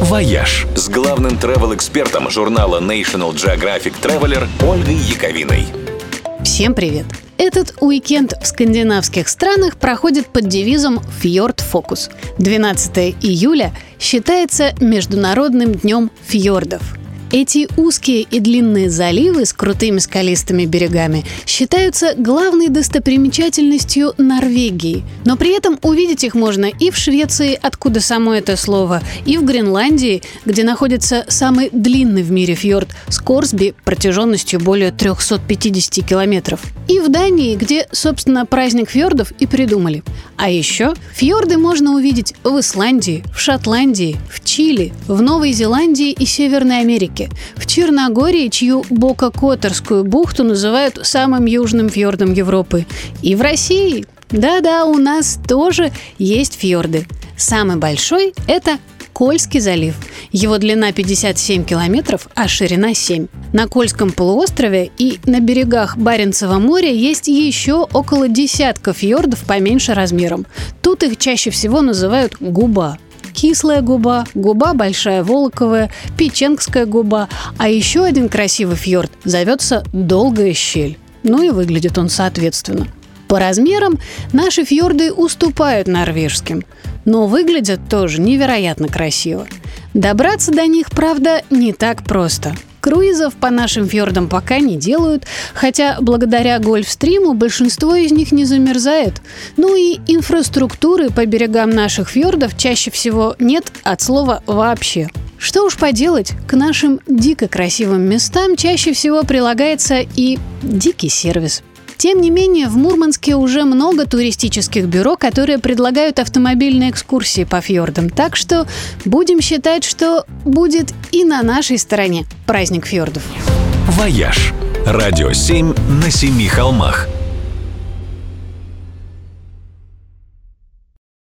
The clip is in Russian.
«Вояж» с главным travel-экспертом журнала National Geographic Traveler Ольгой Яковиной. Всем привет! Этот уикенд в скандинавских странах проходит под девизом «Фьорд Фокус». 12 июля считается Международным днем фьордов – эти узкие и длинные заливы с крутыми скалистыми берегами считаются главной достопримечательностью Норвегии. Но при этом увидеть их можно и в Швеции, откуда само это слово, и в Гренландии, где находится самый длинный в мире фьорд Скорсби протяженностью более 350 километров. И в Дании, где, собственно, праздник фьордов и придумали. А еще фьорды можно увидеть в Исландии, в Шотландии, в Чили, в Новой Зеландии и Северной Америке. Арктике, в Черногории, чью Бока-Которскую бухту называют самым южным фьордом Европы, и в России. Да-да, у нас тоже есть фьорды. Самый большой – это Кольский залив. Его длина 57 километров, а ширина 7. На Кольском полуострове и на берегах Баренцева моря есть еще около десятка фьордов поменьше размером. Тут их чаще всего называют губа кислая губа, губа большая волоковая, печенгская губа, а еще один красивый фьорд зовется Долгая щель. Ну и выглядит он соответственно. По размерам наши фьорды уступают норвежским, но выглядят тоже невероятно красиво. Добраться до них, правда, не так просто – Круизов по нашим фьордам пока не делают, хотя благодаря гольфстриму большинство из них не замерзает. Ну и инфраструктуры по берегам наших фьордов чаще всего нет от слова «вообще». Что уж поделать, к нашим дико красивым местам чаще всего прилагается и дикий сервис – тем не менее, в Мурманске уже много туристических бюро, которые предлагают автомобильные экскурсии по фьордам. Так что будем считать, что будет и на нашей стороне праздник фьордов. «Вояж» – радио 7 на семи холмах –